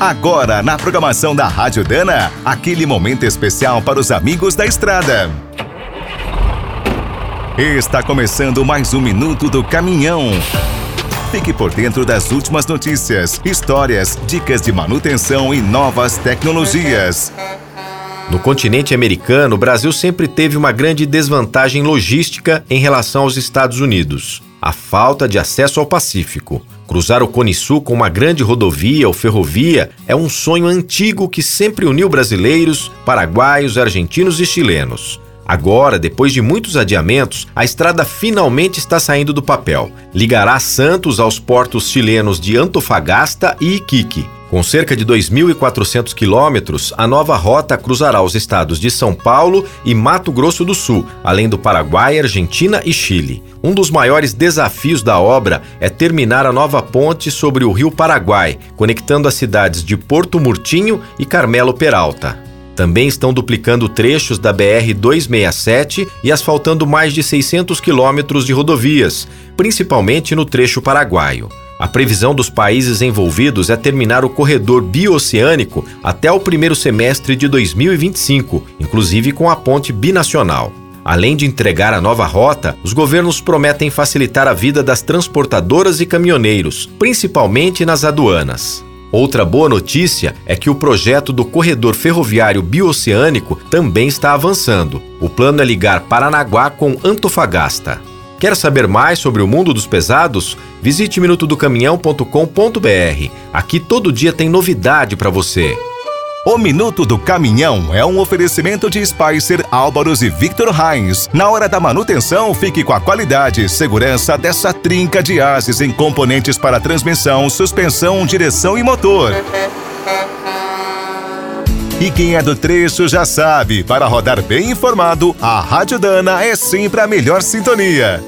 Agora, na programação da Rádio Dana, aquele momento especial para os amigos da estrada. Está começando mais um Minuto do Caminhão. Fique por dentro das últimas notícias, histórias, dicas de manutenção e novas tecnologias. No continente americano, o Brasil sempre teve uma grande desvantagem logística em relação aos Estados Unidos: a falta de acesso ao Pacífico. Cruzar o Cone Sul com uma grande rodovia ou ferrovia é um sonho antigo que sempre uniu brasileiros, paraguaios, argentinos e chilenos. Agora, depois de muitos adiamentos, a estrada finalmente está saindo do papel. Ligará Santos aos portos chilenos de Antofagasta e Iquique. Com cerca de 2.400 quilômetros, a nova rota cruzará os estados de São Paulo e Mato Grosso do Sul, além do Paraguai, Argentina e Chile. Um dos maiores desafios da obra é terminar a nova ponte sobre o rio Paraguai, conectando as cidades de Porto Murtinho e Carmelo Peralta. Também estão duplicando trechos da BR-267 e asfaltando mais de 600 quilômetros de rodovias, principalmente no trecho paraguaio. A previsão dos países envolvidos é terminar o corredor bioceânico até o primeiro semestre de 2025, inclusive com a ponte binacional. Além de entregar a nova rota, os governos prometem facilitar a vida das transportadoras e caminhoneiros, principalmente nas aduanas. Outra boa notícia é que o projeto do corredor ferroviário bioceânico também está avançando. O plano é ligar Paranaguá com Antofagasta. Quer saber mais sobre o mundo dos pesados? Visite minutodocaminhão.com.br. Aqui todo dia tem novidade para você. O Minuto do Caminhão é um oferecimento de Spicer, Álvaros e Victor Heinz. Na hora da manutenção, fique com a qualidade e segurança dessa trinca de ases em componentes para transmissão, suspensão, direção e motor. E quem é do trecho já sabe, para rodar bem informado, a Rádio Dana é sempre a melhor sintonia.